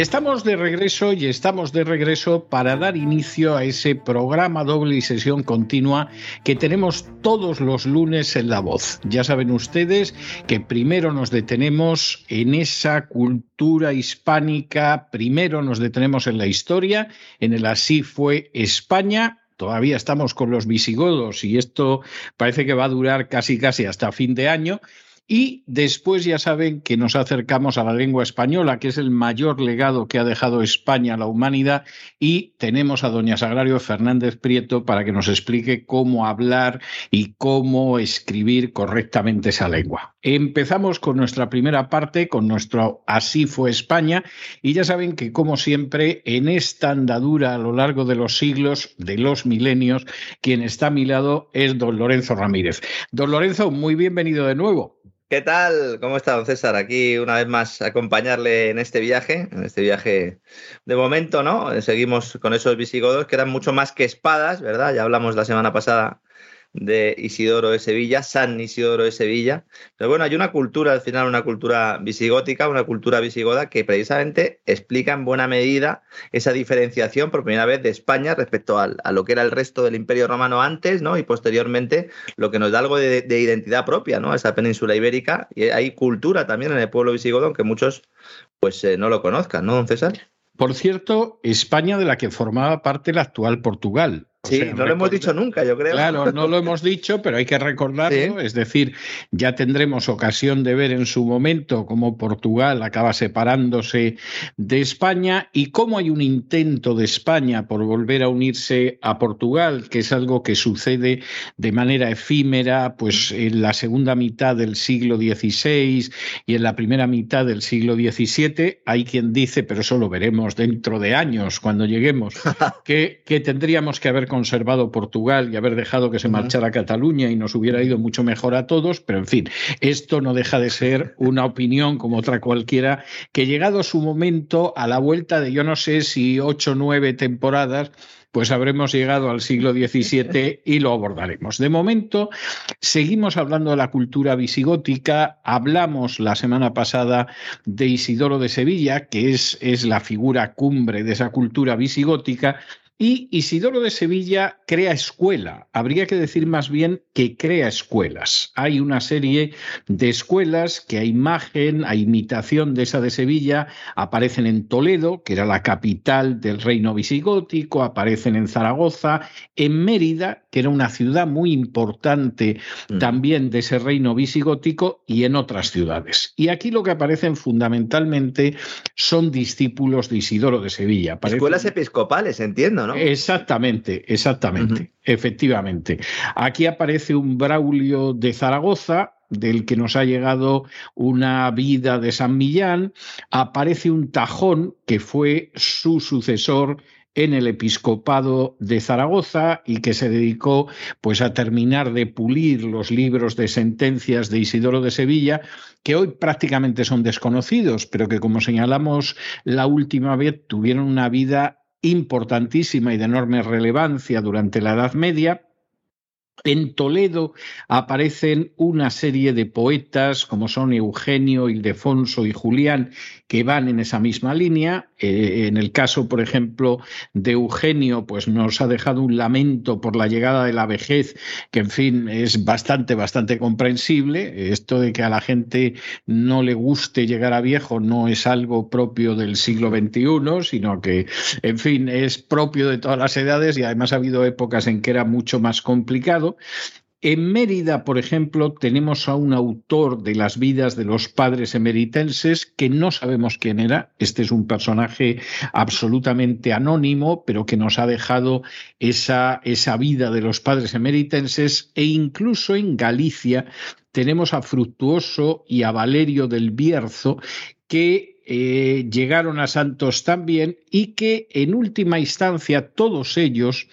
Estamos de regreso y estamos de regreso para dar inicio a ese programa doble y sesión continua que tenemos todos los lunes en La Voz. Ya saben ustedes que primero nos detenemos en esa cultura hispánica, primero nos detenemos en la historia, en el así fue España, todavía estamos con los visigodos y esto parece que va a durar casi casi hasta fin de año. Y después ya saben que nos acercamos a la lengua española, que es el mayor legado que ha dejado España a la humanidad, y tenemos a doña Sagrario Fernández Prieto para que nos explique cómo hablar y cómo escribir correctamente esa lengua. Empezamos con nuestra primera parte, con nuestro Así fue España, y ya saben que como siempre, en esta andadura a lo largo de los siglos, de los milenios, quien está a mi lado es don Lorenzo Ramírez. Don Lorenzo, muy bienvenido de nuevo. ¿Qué tal? ¿Cómo está, don César? Aquí una vez más acompañarle en este viaje, en este viaje de momento, ¿no? Seguimos con esos visigodos que eran mucho más que espadas, ¿verdad? Ya hablamos la semana pasada de Isidoro de Sevilla, San Isidoro de Sevilla. Pero bueno, hay una cultura, al final, una cultura visigótica, una cultura visigoda que precisamente explica en buena medida esa diferenciación por primera vez de España respecto a lo que era el resto del Imperio Romano antes, ¿no? Y posteriormente, lo que nos da algo de, identidad propia, ¿no? Esa península ibérica. Y hay cultura también en el pueblo visigodo, aunque muchos pues eh, no lo conozcan, ¿no, don César? Por cierto, España de la que formaba parte el actual Portugal, Sí, no lo hemos dicho nunca, yo creo. Claro, no lo hemos dicho, pero hay que recordarlo. Es decir, ya tendremos ocasión de ver en su momento cómo Portugal acaba separándose de España y cómo hay un intento de España por volver a unirse a Portugal, que es algo que sucede de manera efímera, pues en la segunda mitad del siglo XVI y en la primera mitad del siglo XVII. Hay quien dice, pero eso lo veremos dentro de años, cuando lleguemos, que, que tendríamos que haber conservado Portugal y haber dejado que se marchara Cataluña y nos hubiera ido mucho mejor a todos, pero en fin, esto no deja de ser una opinión como otra cualquiera, que llegado su momento, a la vuelta de yo no sé si ocho o nueve temporadas, pues habremos llegado al siglo XVII y lo abordaremos. De momento, seguimos hablando de la cultura visigótica. Hablamos la semana pasada de Isidoro de Sevilla, que es, es la figura cumbre de esa cultura visigótica, y Isidoro de Sevilla crea escuela. Habría que decir más bien que crea escuelas. Hay una serie de escuelas que a imagen, a imitación de esa de Sevilla, aparecen en Toledo, que era la capital del reino visigótico, aparecen en Zaragoza, en Mérida, que era una ciudad muy importante mm. también de ese reino visigótico, y en otras ciudades. Y aquí lo que aparecen fundamentalmente son discípulos de Isidoro de Sevilla. Escuelas episcopales, entiendo, ¿no? Exactamente, exactamente, efectivamente. Aquí aparece un Braulio de Zaragoza, del que nos ha llegado una vida de San Millán, aparece un Tajón, que fue su sucesor en el episcopado de Zaragoza y que se dedicó pues a terminar de pulir los libros de sentencias de Isidoro de Sevilla que hoy prácticamente son desconocidos, pero que como señalamos la última vez tuvieron una vida importantísima y de enorme relevancia durante la Edad Media, En Toledo aparecen una serie de poetas como son Eugenio, Ildefonso y Julián que van en esa misma línea. Eh, en el caso, por ejemplo, de Eugenio, pues nos ha dejado un lamento por la llegada de la vejez, que en fin es bastante, bastante comprensible. Esto de que a la gente no le guste llegar a viejo no es algo propio del siglo XXI, sino que, en fin, es propio de todas las edades y además ha habido épocas en que era mucho más complicado. En Mérida, por ejemplo, tenemos a un autor de las vidas de los padres emeritenses que no sabemos quién era. Este es un personaje absolutamente anónimo, pero que nos ha dejado esa, esa vida de los padres emeritenses e incluso en Galicia tenemos a Fructuoso y a Valerio del Bierzo que eh, llegaron a Santos también y que en última instancia todos ellos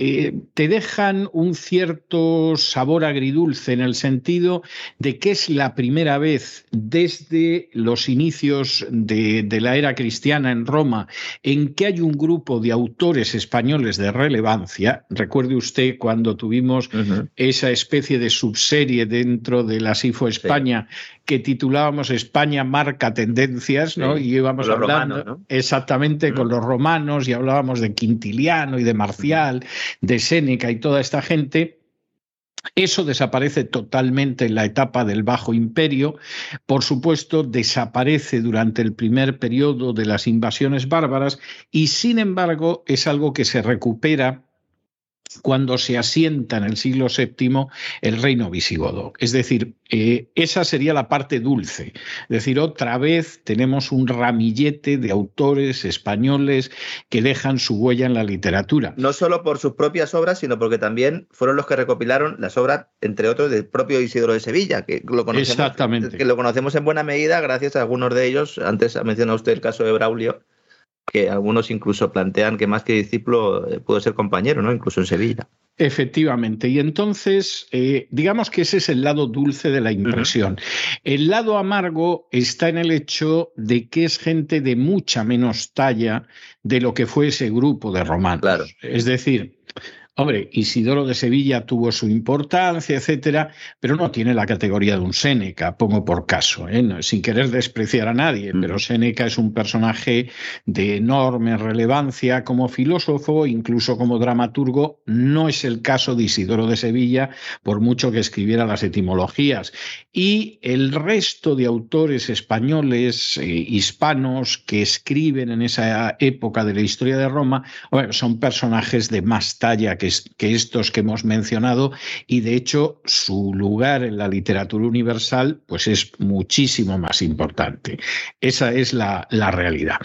eh, te dejan un cierto sabor agridulce en el sentido de que es la primera vez desde los inicios de, la era cristiana en Roma en que hay un grupo de autores españoles de relevancia. Recuerde usted cuando tuvimos esa especie de subserie dentro de la SIFO España que titulábamos España marca tendencias, ¿no? y íbamos hablando exactamente con los romanos y hablábamos de Quintiliano y de Marcial, de Séneca y toda esta gente. Eso desaparece totalmente en la etapa del Bajo Imperio. Por supuesto, desaparece durante el primer periodo de las invasiones bárbaras y, sin embargo, es algo que se recupera cuando se asienta en el siglo VII el reino visigodo. Es decir, eh, esa sería la parte dulce. Es decir, otra vez tenemos un ramillete de autores españoles que dejan su huella en la literatura. No solo por sus propias obras, sino porque también fueron los que recopilaron las obras, entre otros, del propio Isidoro de Sevilla, que lo conocemos, Exactamente. Que lo conocemos en buena medida gracias a algunos de ellos. Antes ha mencionado usted el caso de Braulio que algunos incluso plantean que más que discípulo eh, puede ser compañero, ¿no? Incluso en Sevilla. Efectivamente. Y entonces, eh, digamos que ese es el lado dulce de la impresión. El lado amargo está en el hecho de que es gente de mucha menos talla de lo que fue ese grupo de romanos. Claro. Es decir, Hombre, Isidoro de Sevilla tuvo su importancia, etcétera, pero no tiene la categoría de un Séneca, pongo por caso, ¿eh? sin querer despreciar a nadie, pero Séneca es un personaje de enorme relevancia como filósofo, incluso como dramaturgo. No es el caso de Isidoro de Sevilla, por mucho que escribiera las etimologías. Y el resto de autores españoles, eh, hispanos, que escriben en esa época de la historia de Roma, son personajes de más talla que que, estos que hemos mencionado y de hecho su lugar en la literatura universal pues es muchísimo más importante. Esa es la, la realidad.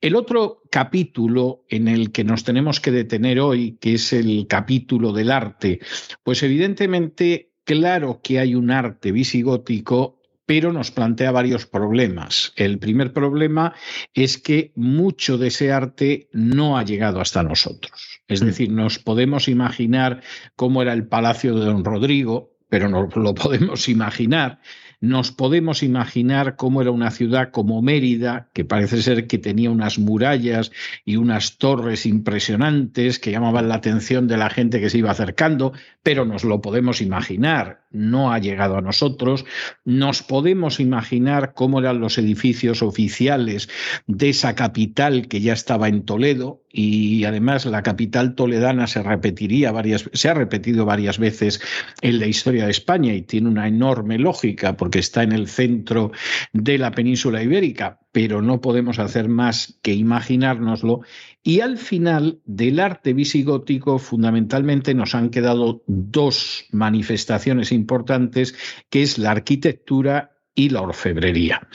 El otro capítulo en el que nos tenemos que detener hoy, que es el capítulo del arte, pues evidentemente Claro que hay un arte visigótico pero nos plantea varios problemas. El primer problema es que mucho de ese arte no ha llegado hasta nosotros. Es mm. decir, nos podemos imaginar cómo era el palacio de don Rodrigo, pero no lo podemos imaginar. Nos podemos imaginar cómo era una ciudad como Mérida, que parece ser que tenía unas murallas y unas torres impresionantes que llamaban la atención de la gente que se iba acercando, pero nos lo podemos imaginar, no ha llegado a nosotros. Nos podemos imaginar cómo eran los edificios oficiales de esa capital que ya estaba en Toledo y además la capital toledana se repetiría varias se ha repetido varias veces en la historia de España y tiene una enorme lógica porque está en el centro de la península ibérica, pero no podemos hacer más que imaginárnoslo. Y al final del arte visigótico fundamentalmente nos han quedado dos manifestaciones importantes, que es la arquitectura y la orfebrería.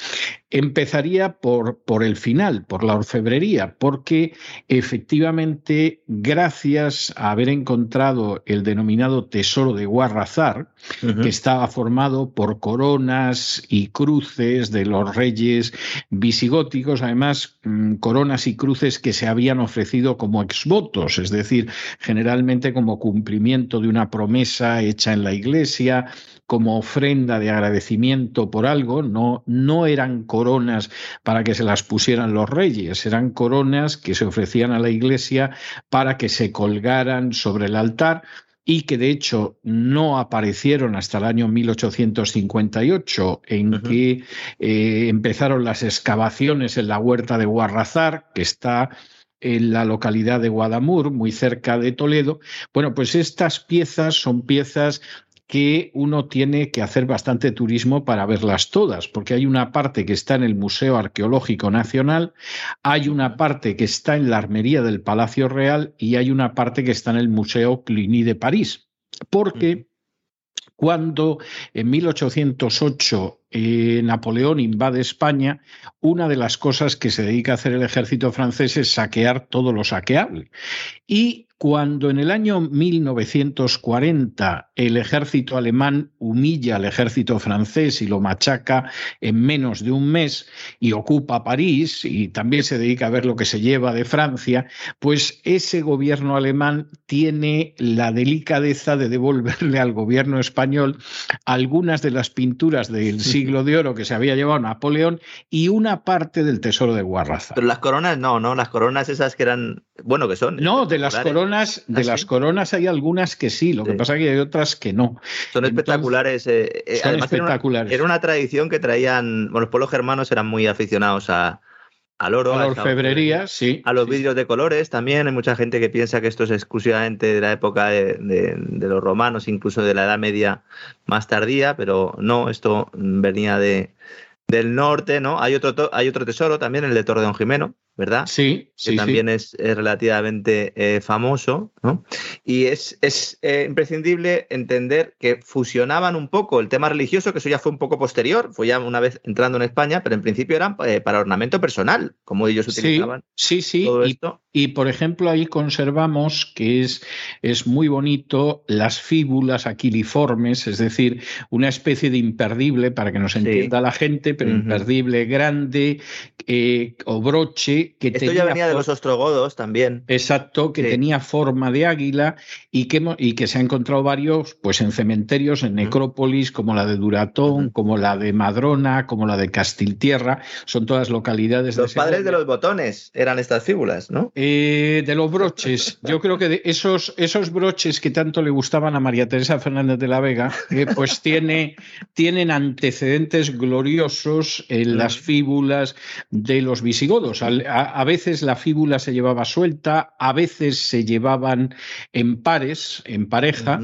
Empezaría por, por, el final, por la orfebrería, porque efectivamente, gracias a haber encontrado el denominado tesoro de Guarrazar, que estaba formado por coronas y cruces de los reyes visigóticos, además mm, coronas y cruces que se habían ofrecido como exvotos, es decir, generalmente como cumplimiento de una promesa hecha en la iglesia, como ofrenda de agradecimiento por algo, no, no eran coronas para que se las pusieran los reyes, eran coronas que se ofrecían a la iglesia para que se colgaran sobre el altar y que de hecho no aparecieron hasta el año 1858, en que eh, empezaron las excavaciones en la huerta de Guarrazar, que está en la localidad de Guadamur, muy cerca de Toledo. Bueno, pues estas piezas son piezas que uno tiene que hacer bastante turismo para verlas todas, porque hay una parte que está en el Museo Arqueológico Nacional, hay una parte que está en la Armería del Palacio Real y hay una parte que está en el Museo Cluny de París, porque cuando en 1808 eh, Napoleón invade España, una de las cosas que se dedica a hacer el ejército francés es saquear todo lo saqueable. Y cuando en el año 1940 el ejército alemán humilla al ejército francés y lo machaca en menos de un mes y ocupa París y también se dedica a ver lo que se lleva de Francia, pues ese gobierno alemán tiene la delicadeza de devolverle al gobierno español algunas de las pinturas del siglo de oro que se había llevado Napoleón y una parte del tesoro de Guarraza. Pero las coronas no, ¿no? Las coronas esas que eran, bueno, que son. No, de las coronas de ¿Ah, las coronas hay algunas que sí, lo que pasa es que hay otras que no. Son espectaculares. Eh, eh, son espectaculares. Era una, tradición que traían, bueno, los pueblos germanos eran muy aficionados a, al oro, a la orfebrería, sí. A los vidrios de colores también. Hay mucha gente que piensa que esto es exclusivamente de la época de, de, los romanos, incluso de la Edad Media más tardía, pero no, esto venía de, del norte, ¿no? Hay otro, hay otro tesoro también, el de Torre Don Jimeno, ¿verdad? Sí, que también Es, relativamente eh, famoso, ¿no? Y es, es eh, imprescindible entender que fusionaban un poco el tema religioso, que eso ya fue un poco posterior, fue ya una vez entrando en España, pero en principio eran eh, para ornamento personal, como ellos utilizaban. Sí, sí, sí. y, por ejemplo, ahí conservamos que es, es muy bonito las fíbulas aquiliformes, es decir, una especie de imperdible, para que nos entienda la gente, pero imperdible grande, o broche esto ya venía de los ostrogodos también. Exacto, que tenía forma de águila y que, y que se ha encontrado varios pues en cementerios, en necrópolis, como la de Duratón, como la de Madrona, como la de Castiltierra. Son todas localidades. Los padres de los botones eran estas fíbulas, ¿no? Eh, de los broches. Yo creo que de esos, esos broches que tanto le gustaban a María Teresa Fernández de la Vega, eh, pues tiene, tienen antecedentes gloriosos en las fíbulas de los visigodos. A, veces la fíbula se llevaba suelta, a veces se llevaban en pares, en pareja,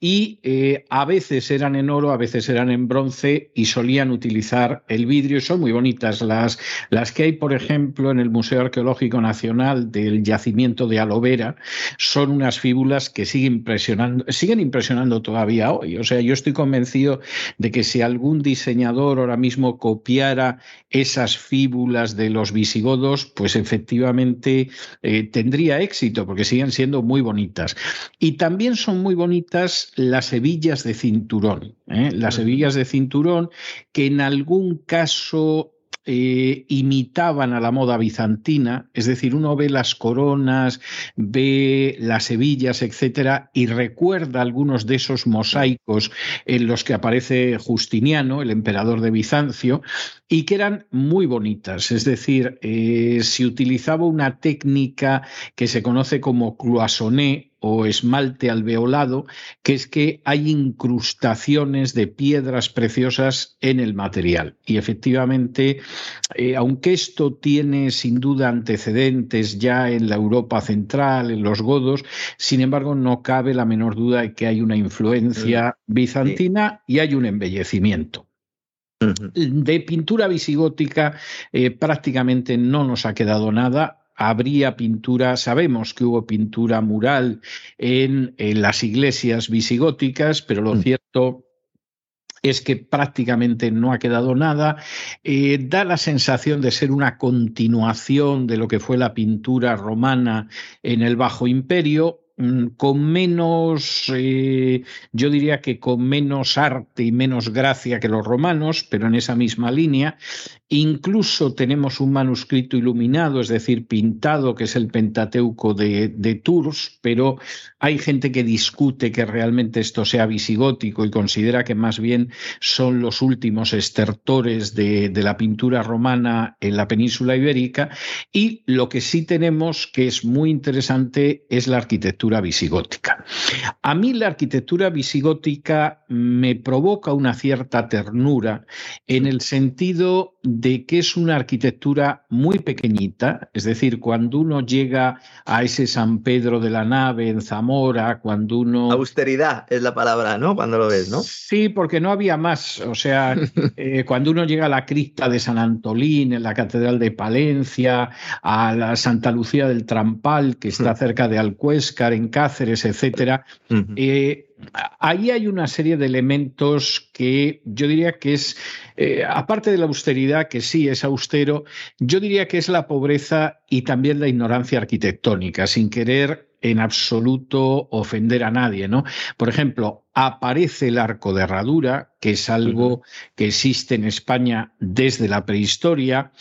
y eh, a veces eran en oro, a veces eran en bronce y solían utilizar el vidrio son muy bonitas. Las, las que hay, por ejemplo, en el Museo Arqueológico Nacional del Yacimiento de Alovera son unas fíbulas que siguen impresionando, siguen impresionando todavía hoy. O sea, yo estoy convencido de que si algún diseñador ahora mismo copiara esas fíbulas de los visigodos, pues efectivamente eh, tendría éxito porque siguen siendo muy bonitas. Y también son muy bonitas las hebillas de cinturón. ¿eh? Las hebillas de cinturón que en algún caso eh, imitaban a la moda bizantina, es decir, uno ve las coronas, ve las hebillas, etcétera, y recuerda algunos de esos mosaicos en los que aparece Justiniano, el emperador de Bizancio, y que eran muy bonitas, es decir, eh, se utilizaba una técnica que se conoce como cloisonné, o esmalte alveolado, que es que hay incrustaciones de piedras preciosas en el material. Y efectivamente, eh, aunque esto tiene sin duda antecedentes ya en la Europa central, en los godos, sin embargo, no cabe la menor duda de que hay una influencia bizantina y hay un embellecimiento. De pintura visigótica eh, prácticamente no nos ha quedado nada habría pintura, sabemos que hubo pintura mural en, las iglesias visigóticas, pero lo mm. cierto es que prácticamente no ha quedado nada. Eh, da la sensación de ser una continuación de lo que fue la pintura romana en el Bajo Imperio, con menos, eh, yo diría que con menos arte y menos gracia que los romanos, pero en esa misma línea. Incluso tenemos un manuscrito iluminado, es decir, pintado, que es el Pentateuco de, Tours, pero hay gente que discute que realmente esto sea visigótico y considera que más bien son los últimos estertores de la pintura romana en la península ibérica. Y lo que sí tenemos, que es muy interesante, es la arquitectura visigótica. A mí la arquitectura visigótica me provoca una cierta ternura en el sentido de que es una arquitectura muy pequeñita, es decir, cuando uno llega a ese San Pedro de la Nave en Zamora, cuando uno... Austeridad es la palabra, ¿no? Cuando lo ves, ¿no? Sí, porque no había más. O sea, eh, cuando uno llega a la cripta de San Antolín, en la Catedral de Palencia, a la Santa Lucía del Trampal, que está cerca de Alcuéscar, en Cáceres, etcétera, ahí hay una serie de elementos que yo diría que es, eh, aparte de la austeridad, que sí es austero, yo diría que es la pobreza y también la ignorancia arquitectónica, sin querer en absoluto ofender a nadie, ¿no? Por ejemplo, aparece el arco de herradura, que es algo que existe en España desde la prehistoria,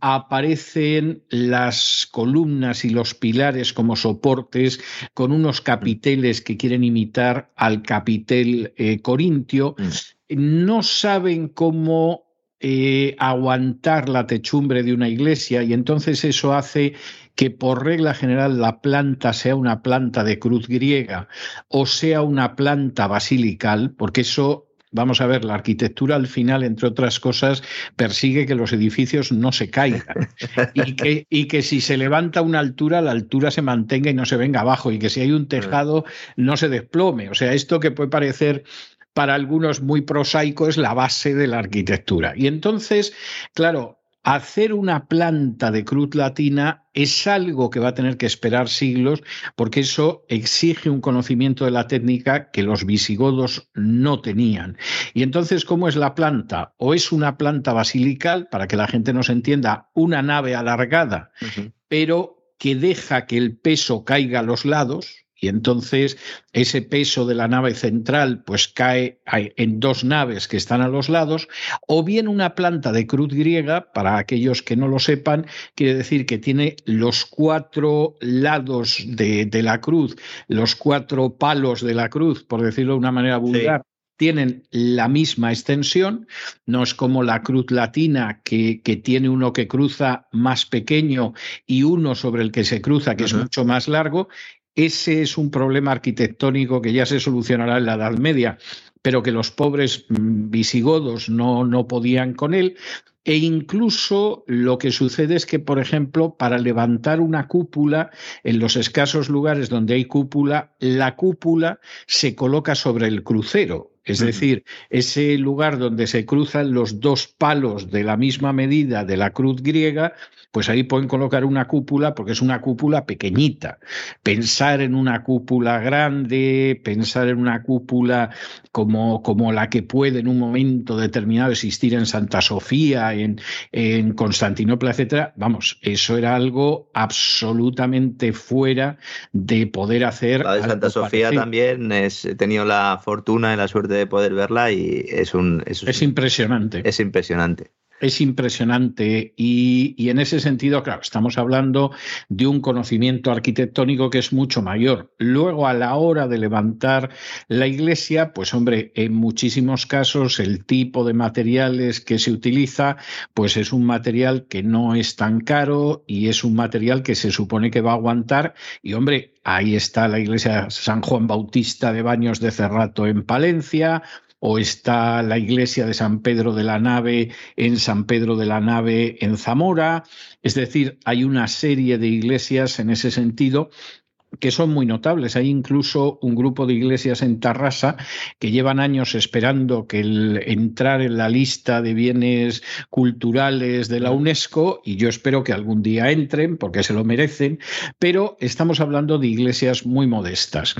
aparecen las columnas y los pilares como soportes con unos capiteles que quieren imitar al capitel eh, corintio, mm. no saben cómo eh, aguantar la techumbre de una iglesia y entonces eso hace que por regla general la planta sea una planta de cruz griega o sea una planta basilical, porque eso Vamos a ver, la arquitectura al final, entre otras cosas, persigue que los edificios no se caigan y que, y que si se levanta una altura, la altura se mantenga y no se venga abajo y que si hay un tejado no se desplome. O sea, esto que puede parecer para algunos muy prosaico es la base de la arquitectura. Y entonces, claro, hacer una planta de cruz latina es algo que va a tener que esperar siglos porque eso exige un conocimiento de la técnica que los visigodos no tenían. Y entonces, ¿cómo es la planta? O es una planta basilical, para que la gente nos entienda, una nave alargada, pero que deja que el peso caiga a los lados, y entonces ese peso de la nave central pues cae en dos naves que están a los lados, o bien una planta de cruz griega, para aquellos que no lo sepan, quiere decir que tiene los cuatro lados de, la cruz, los cuatro palos de la cruz, por decirlo de una manera vulgar, tienen la misma extensión, no es como la cruz latina que, que, tiene uno que cruza más pequeño y uno sobre el que se cruza que es mucho más largo, ese es un problema arquitectónico que ya se solucionará en la Edad Media, pero que los pobres mm, visigodos no, no podían con él. E incluso lo que sucede es que, por ejemplo, para levantar una cúpula, en los escasos lugares donde hay cúpula, la cúpula se coloca sobre el crucero. Es decir, ese lugar donde se cruzan los dos palos de la misma medida de la cruz griega, pues ahí pueden colocar una cúpula porque es una cúpula pequeñita. Pensar en una cúpula grande, pensar en una cúpula como, como la que puede en un momento determinado existir en Santa Sofía, en, en Constantinopla, etcétera, vamos, eso era algo absolutamente fuera de poder hacer. La de Santa Sofía también es, he tenido la fortuna y la suerte de poder verla y es un. es impresionante. Es impresionante es impresionante y, en ese sentido, claro, estamos hablando de un conocimiento arquitectónico que es mucho mayor. Luego, a la hora de levantar la iglesia, pues hombre, en muchísimos casos el tipo de materiales que se utiliza, pues es un material que no es tan caro y es un material que se supone que va a aguantar y hombre, Ahí está la iglesia San Juan Bautista de Baños de Cerrato en Palencia, o está la iglesia de San Pedro de la Nave en San Pedro de la Nave en Zamora. Es decir, hay una serie de iglesias en ese sentido que son muy notables. Hay incluso un grupo de iglesias en Tarrasa que llevan años esperando que el entrar en la lista de bienes culturales de la UNESCO y yo espero que algún día entren porque se lo merecen, pero estamos hablando de iglesias muy modestas.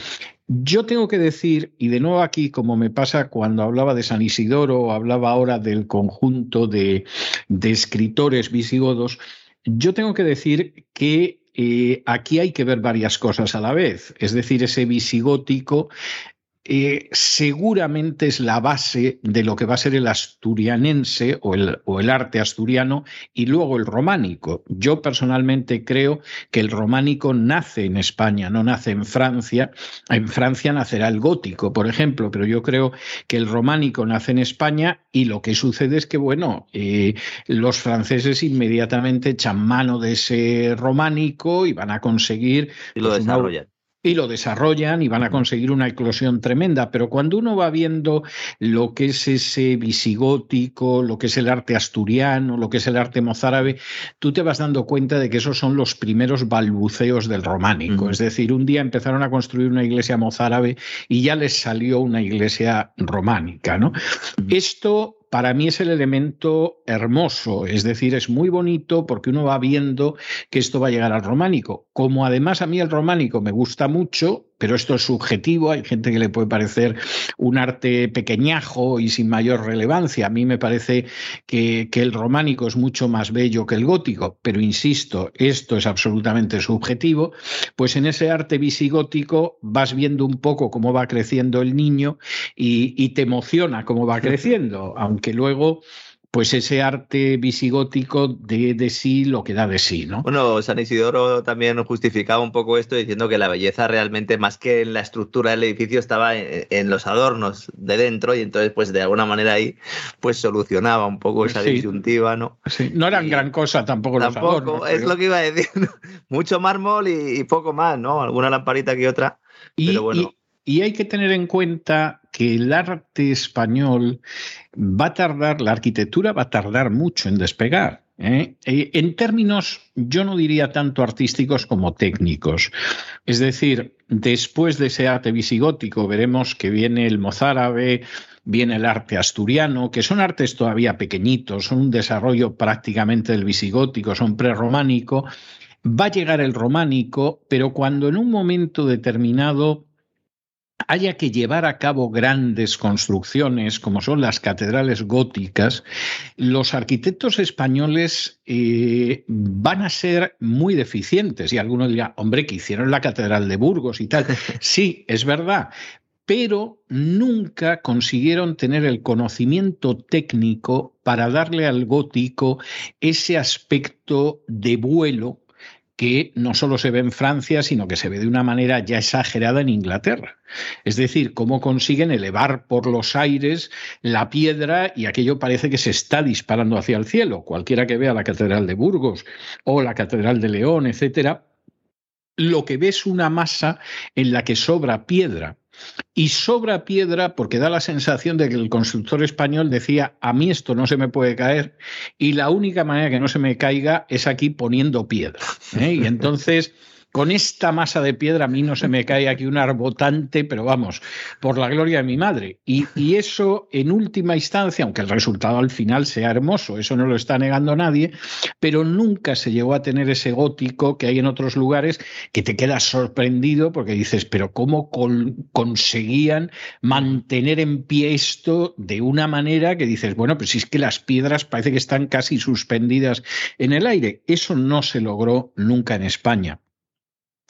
Yo tengo que decir, y de nuevo aquí, como me pasa cuando hablaba de San Isidoro o hablaba ahora del conjunto de, de escritores visigodos, yo tengo que decir que eh, aquí hay que ver varias cosas a la vez. Es decir, ese visigótico eh, seguramente es la base de lo que va a ser el asturianense o el, o el, arte asturiano y luego el románico. Yo personalmente creo que el románico nace en España, no nace en Francia. En Francia nacerá el gótico, por ejemplo, pero yo creo que el románico nace en España y lo que sucede es que, bueno, eh, los franceses inmediatamente echan mano de ese románico y van a conseguir... Y lo pues, desarrollan y lo desarrollan y van a conseguir una eclosión tremenda. Pero cuando uno va viendo lo que es ese visigótico, lo que es el arte asturiano, lo que es el arte mozárabe, tú te vas dando cuenta de que esos son los primeros balbuceos del románico. Es decir, un día empezaron a construir una iglesia mozárabe y ya les salió una iglesia románica. ¿no? Esto para mí es el elemento hermoso, es decir, es muy bonito porque uno va viendo que esto va a llegar al románico. Como además a mí el románico me gusta mucho, pero esto es subjetivo, hay gente que le puede parecer un arte pequeñajo y sin mayor relevancia. A mí me parece que, que, el románico es mucho más bello que el gótico, pero insisto, esto es absolutamente subjetivo, pues en ese arte visigótico vas viendo un poco cómo va creciendo el niño y, y te emociona cómo va creciendo, aunque luego pues ese arte visigótico de, de, sí lo que da de sí, ¿no? Bueno, San Isidoro también justificaba un poco esto diciendo que la belleza realmente más que en la estructura del edificio estaba en, los adornos de dentro y entonces pues de alguna manera ahí pues solucionaba un poco esa disyuntiva, ¿no? Sí. No eran gran cosa tampoco, los adornos. es lo que iba a decir. Mucho mármol y, poco más, ¿no? Alguna lamparita que otra. Y, pero bueno. y hay que tener en cuenta que el arte español va a tardar, la arquitectura va a tardar mucho en despegar. ¿eh? Eh, en términos, yo no diría tanto artísticos como técnicos. Es decir, después de ese arte visigótico veremos que viene el mozárabe, viene el arte asturiano, que son artes todavía pequeñitos, son un desarrollo prácticamente del visigótico, son prerrománico. Va a llegar el románico, pero cuando en un momento determinado haya que llevar a cabo grandes construcciones como son las catedrales góticas, los arquitectos españoles eh, van a ser muy deficientes. Y algunos dirán, hombre, que hicieron la catedral de Burgos y tal. Sí, es verdad, pero nunca consiguieron tener el conocimiento técnico para darle al gótico ese aspecto de vuelo que no solo se ve en Francia, sino que se ve de una manera ya exagerada en Inglaterra. Es decir, cómo consiguen elevar por los aires la piedra y aquello parece que se está disparando hacia el cielo. Cualquiera que vea la Catedral de Burgos o la Catedral de León, etcétera, lo que ve es una masa en la que sobra piedra y sobra piedra porque da la sensación de que el constructor español decía, a mí esto no se me puede caer y la única manera que no se me caiga es aquí poniendo piedra. ¿eh? Y entonces con esta masa de piedra a mí no se me cae aquí un arbotante, pero vamos, por la gloria de mi madre. Y, eso, en última instancia, aunque el resultado al final sea hermoso, eso no lo está negando nadie, pero nunca se llegó a tener ese gótico que hay en otros lugares que te quedas sorprendido porque dices, pero ¿cómo conseguían mantener en pie esto de una manera que dices, bueno, pues si es que las piedras parece que están casi suspendidas en el aire? Eso no se logró nunca en España.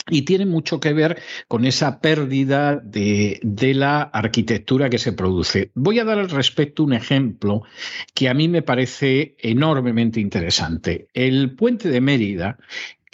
Y tiene mucho que ver con esa pérdida de, de, la arquitectura que se produce. Voy a dar al respecto un ejemplo que a mí me parece enormemente interesante. El puente de Mérida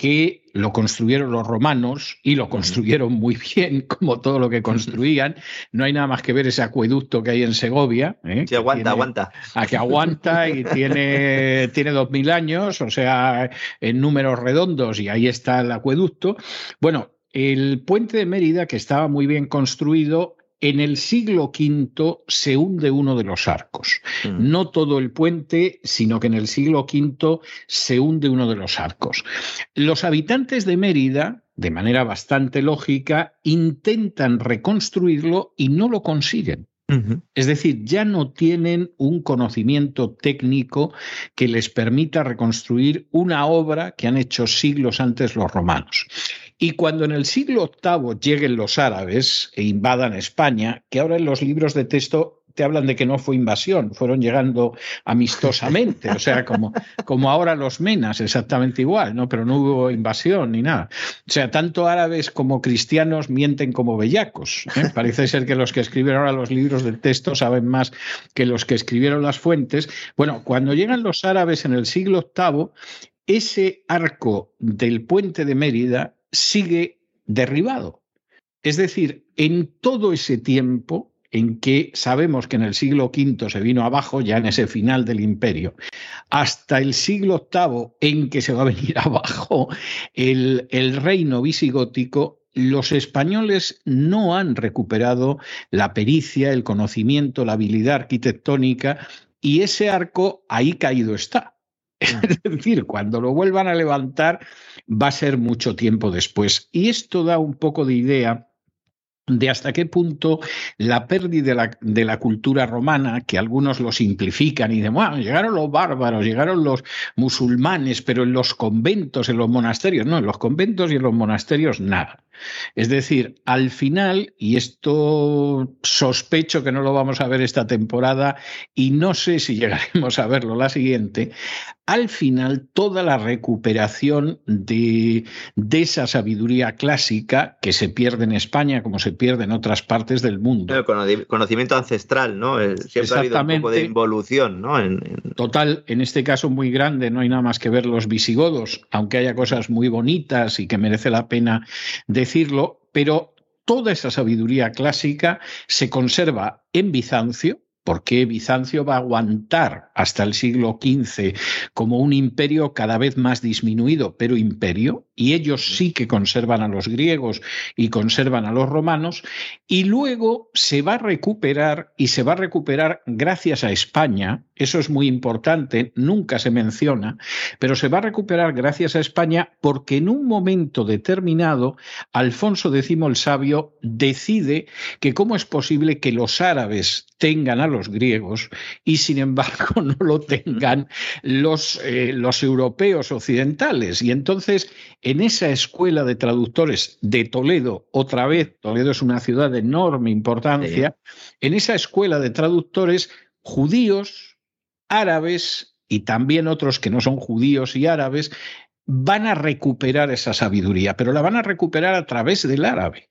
que lo construyeron los romanos y lo construyeron muy bien, como todo lo que construían. No hay nada más que ver ese acueducto que hay en Segovia. ¿eh? Sí, aguanta, aguanta. A que aguanta y tiene, tiene dos mil años, o sea, en números redondos, y ahí está el acueducto. Bueno, el puente de Mérida, que estaba muy bien construido, en el siglo V se hunde uno de los arcos. Mm. No todo el puente, sino que en el siglo V se hunde uno de los arcos. Los habitantes de Mérida, de manera bastante lógica, intentan reconstruirlo y no lo consiguen. Es decir, ya no tienen un conocimiento técnico que les permita reconstruir una obra que han hecho siglos antes los romanos. Y cuando en el siglo VIII lleguen los árabes e invadan España, que ahora en los libros de texto te hablan de que no fue invasión, fueron llegando amistosamente, o sea, como, como ahora los menas, exactamente igual, ¿no? Pero no hubo invasión ni nada. O sea, tanto árabes como cristianos mienten como bellacos. ¿eh? Parece ser que los que escribieron ahora los libros de texto saben más que los que escribieron las fuentes. Bueno, cuando llegan los árabes en el siglo VIII, ese arco del puente de Mérida sigue derribado. Es decir, en todo ese tiempo en que sabemos que en el siglo V se vino abajo, ya en ese final del imperio, hasta el siglo VIII en que se va a venir abajo el, el reino visigótico, los españoles no han recuperado la pericia, el conocimiento, la habilidad arquitectónica y ese arco ahí caído está. Es decir, cuando lo vuelvan a levantar va a ser mucho tiempo después. Y esto da un poco de idea de hasta qué punto la pérdida de la, cultura romana, que algunos lo simplifican y dicen, bueno, llegaron los bárbaros, llegaron los musulmanes, pero en los conventos, en los monasterios, no, en los conventos y en los monasterios nada. Es decir, al final, y esto sospecho que no lo vamos a ver esta temporada y no sé si llegaremos a verlo la siguiente, al final toda la recuperación de, esa sabiduría clásica que se pierde en España como se pierde en otras partes del mundo. El conocimiento ancestral, ¿no? Siempre ha habido un poco de involución, ¿no? Total, en este caso muy grande, no hay nada más que ver los visigodos, aunque haya cosas muy bonitas y que merece la pena decirlo, pero toda esa sabiduría clásica se conserva en Bizancio, ¿Por qué Bizancio va a aguantar hasta el siglo XV como un imperio cada vez más disminuido, pero imperio? Y ellos sí que conservan a los griegos y conservan a los romanos. Y luego se va a recuperar y se va a recuperar gracias a España. Eso es muy importante, nunca se menciona, pero se va a recuperar gracias a España porque en un momento determinado Alfonso X el Sabio decide que cómo es posible que los árabes tengan a los griegos y sin embargo no lo tengan los, eh, los europeos occidentales. Y entonces en esa escuela de traductores de Toledo, otra vez, Toledo es una ciudad de enorme importancia, en esa escuela de traductores judíos, árabes y también otros que no son judíos y árabes, van a recuperar esa sabiduría, pero la van a recuperar a través del árabe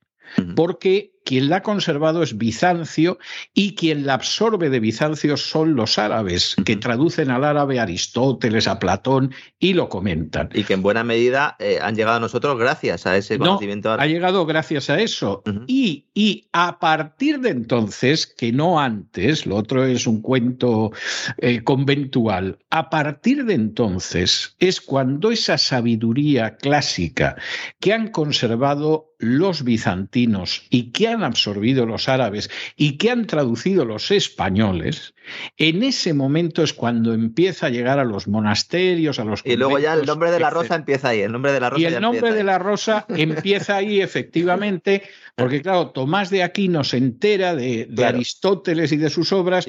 porque quien la ha conservado es Bizancio y quien la absorbe de Bizancio son los árabes, que traducen al árabe a Aristóteles, a Platón y lo comentan. Y que en buena medida eh, han llegado a nosotros gracias a ese conocimiento árabe. Ha llegado gracias a eso. y, y, a partir de entonces, que no antes, lo otro es un cuento eh, conventual, a partir de entonces es cuando esa sabiduría clásica que han conservado los bizantinos y que han absorbido los árabes y que han traducido los españoles, en ese momento es cuando empieza a llegar a los monasterios, a los Y luego ya el nombre de la rosa empieza ahí, el nombre de la rosa Y el nombre de la rosa empieza ahí efectivamente, porque claro, Tomás de Aquino se entera de, Aristóteles y de sus obras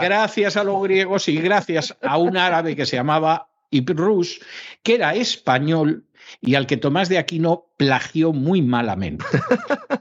gracias a los griegos y gracias a un árabe que se llamaba Ibn que era español y al que Tomás de Aquino plagió muy malamente.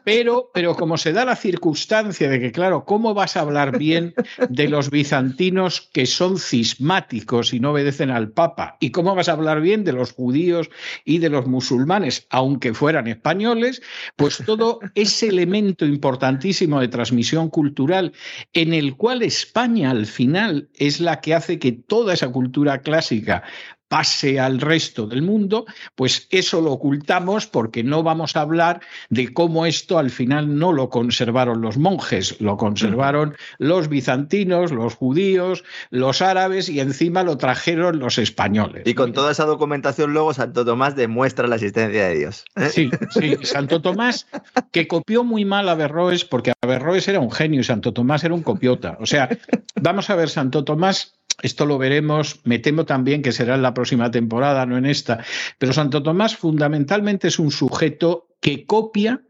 Pero, pero como se da la circunstancia de que, claro, ¿cómo vas a hablar bien de los bizantinos que son cismáticos y no obedecen al Papa? ¿Y cómo vas a hablar bien de los judíos y de los musulmanes, aunque fueran españoles? Pues todo ese elemento importantísimo de transmisión cultural en el cual España al final es la que hace que toda esa cultura clásica pase al resto del mundo, pues eso lo ocultamos porque no vamos a hablar de cómo esto al final no lo conservaron los monjes, lo conservaron los bizantinos, los judíos, los árabes y encima lo trajeron los españoles. Y con toda esa documentación luego Santo Tomás demuestra la existencia de Dios. ¿eh? Sí, sí, Santo Tomás que copió muy mal a Berroes porque Averroes era un genio y Santo Tomás era un copiota. O sea, vamos a ver, Santo Tomás esto lo veremos, me temo también que será en la próxima temporada, no en esta. Pero Santo Tomás fundamentalmente es un sujeto que copia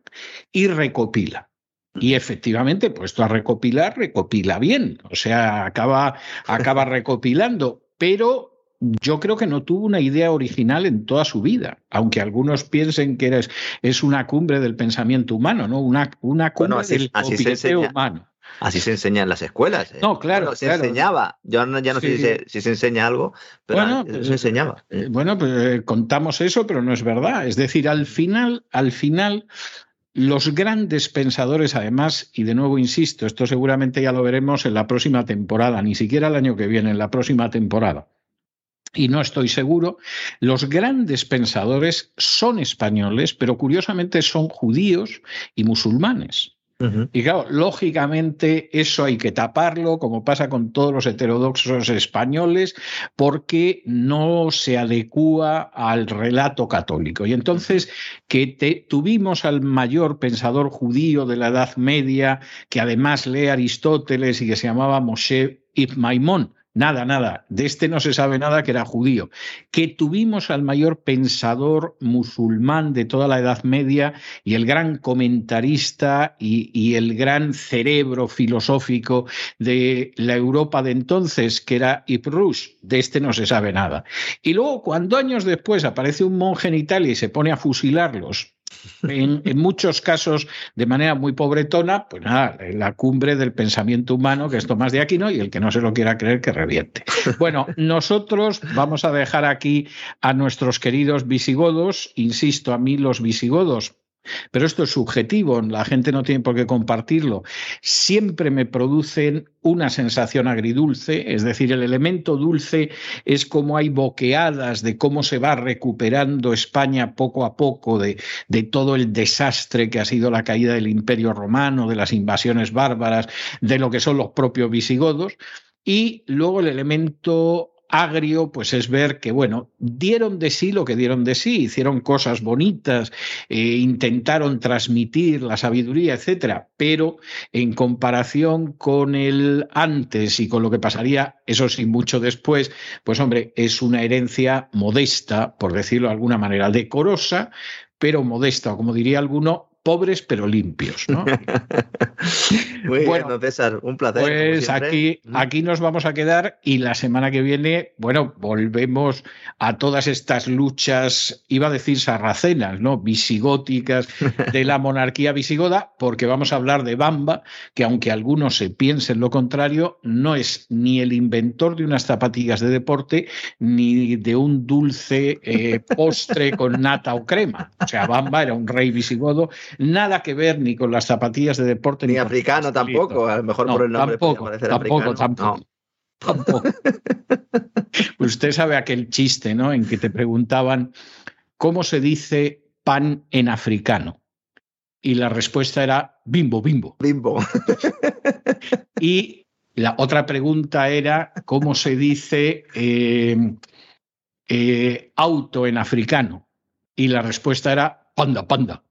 y recopila. Y efectivamente, puesto a recopilar, recopila bien. O sea, acaba, acaba recopilando. Pero yo creo que no tuvo una idea original en toda su vida, aunque algunos piensen que es, es una cumbre del pensamiento humano, ¿no? Una, una cumbre del así humano. Así se enseña en las escuelas. ¿eh? No, claro. se enseñaba. Yo ya no sé si se, enseña algo, pero bueno, se pues, enseñaba. Eh, bueno, pues eh, contamos eso, pero no es verdad. Es decir, al final, al final, los grandes pensadores, además, y de nuevo insisto, esto seguramente ya lo veremos en la próxima temporada, ni siquiera el año que viene, en la próxima temporada. Y no estoy seguro, los grandes pensadores son españoles, pero curiosamente son judíos y musulmanes. Y claro, lógicamente eso hay que taparlo, como pasa con todos los heterodoxos españoles, porque no se adecúa al relato católico. Y entonces que tuvimos al mayor pensador judío de la Edad Media, que además lee Aristóteles y que se llamaba Moshe Ibn Maimón, Nada, nada. De este no se sabe nada que era judío. Que tuvimos al mayor pensador musulmán de toda la Edad Media y el gran comentarista y, el gran cerebro filosófico de la Europa de entonces, que era Ibn De este no se sabe nada. Y luego, cuando años después aparece un monje en Italia y se pone a fusilarlos en, muchos casos de manera muy pobretona, pues nada, la cumbre del pensamiento humano, que es Tomás de Aquino, y el que no se lo quiera creer, que reviente. Bueno, nosotros vamos a dejar aquí a nuestros queridos visigodos, insisto, a mí los visigodos pero esto es subjetivo, la gente no tiene por qué compartirlo. Siempre me producen una sensación agridulce, es decir, el elemento dulce es como hay boqueadas de cómo se va recuperando España poco a poco de, de todo el desastre que ha sido la caída del Imperio Romano, de las invasiones bárbaras, de lo que son los propios visigodos. Y luego el elemento agrio, pues es ver que, bueno, dieron de sí lo que dieron de sí, hicieron cosas bonitas, eh, intentaron transmitir la sabiduría, etcétera, pero en comparación con el antes y con lo que pasaría, eso sí, mucho después, pues hombre, es una herencia modesta, por decirlo de alguna manera, decorosa, pero modesta, o como diría alguno, pobres pero limpios. ¿no? Muy bueno, bien, César, un placer. Pues aquí, aquí nos vamos a quedar y la semana que viene, bueno, volvemos a todas estas luchas, iba a decir sarracenas, ¿no? Visigóticas de la monarquía visigoda, porque vamos a hablar de Bamba, que aunque algunos se piensen lo contrario, no es ni el inventor de unas zapatillas de deporte, ni de un dulce eh, postre con nata o crema. O sea, Bamba era un rey visigodo nada que ver ni con las zapatillas de deporte. Ni, africano tampoco, a lo mejor por el nombre tampoco, tampoco, Tampoco, tampoco. Usted sabe aquel chiste, ¿no? En que te preguntaban cómo se dice pan en africano. Y la respuesta era bimbo, bimbo. Bimbo. y la otra pregunta era cómo se dice eh, eh, auto en africano. Y la respuesta era panda, panda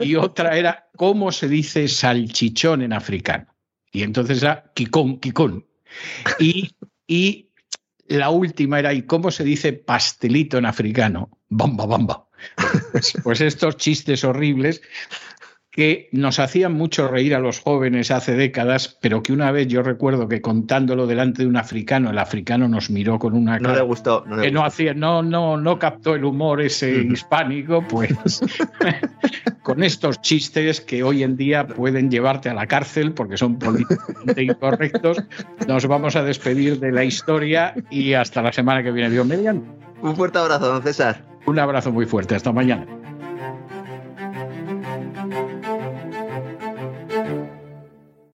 y otra era cómo se dice salchichón en africano. Y entonces era kikón, kikón. Y, y la última era, ¿y cómo se dice pastelito en africano? Bamba, bamba. Pues, pues estos chistes horribles que nos hacían mucho reír a los jóvenes hace décadas, pero que una vez yo recuerdo que contándolo delante de un africano, el africano nos miró con una cara no le gustó, que no hacía, no, no, no captó el humor ese hispánico, pues con estos chistes que hoy en día pueden llevarte a la cárcel porque son políticamente incorrectos, nos vamos a despedir de la historia y hasta la semana que viene, Dios mediante. Un fuerte abrazo, don César. Un abrazo muy fuerte, hasta mañana.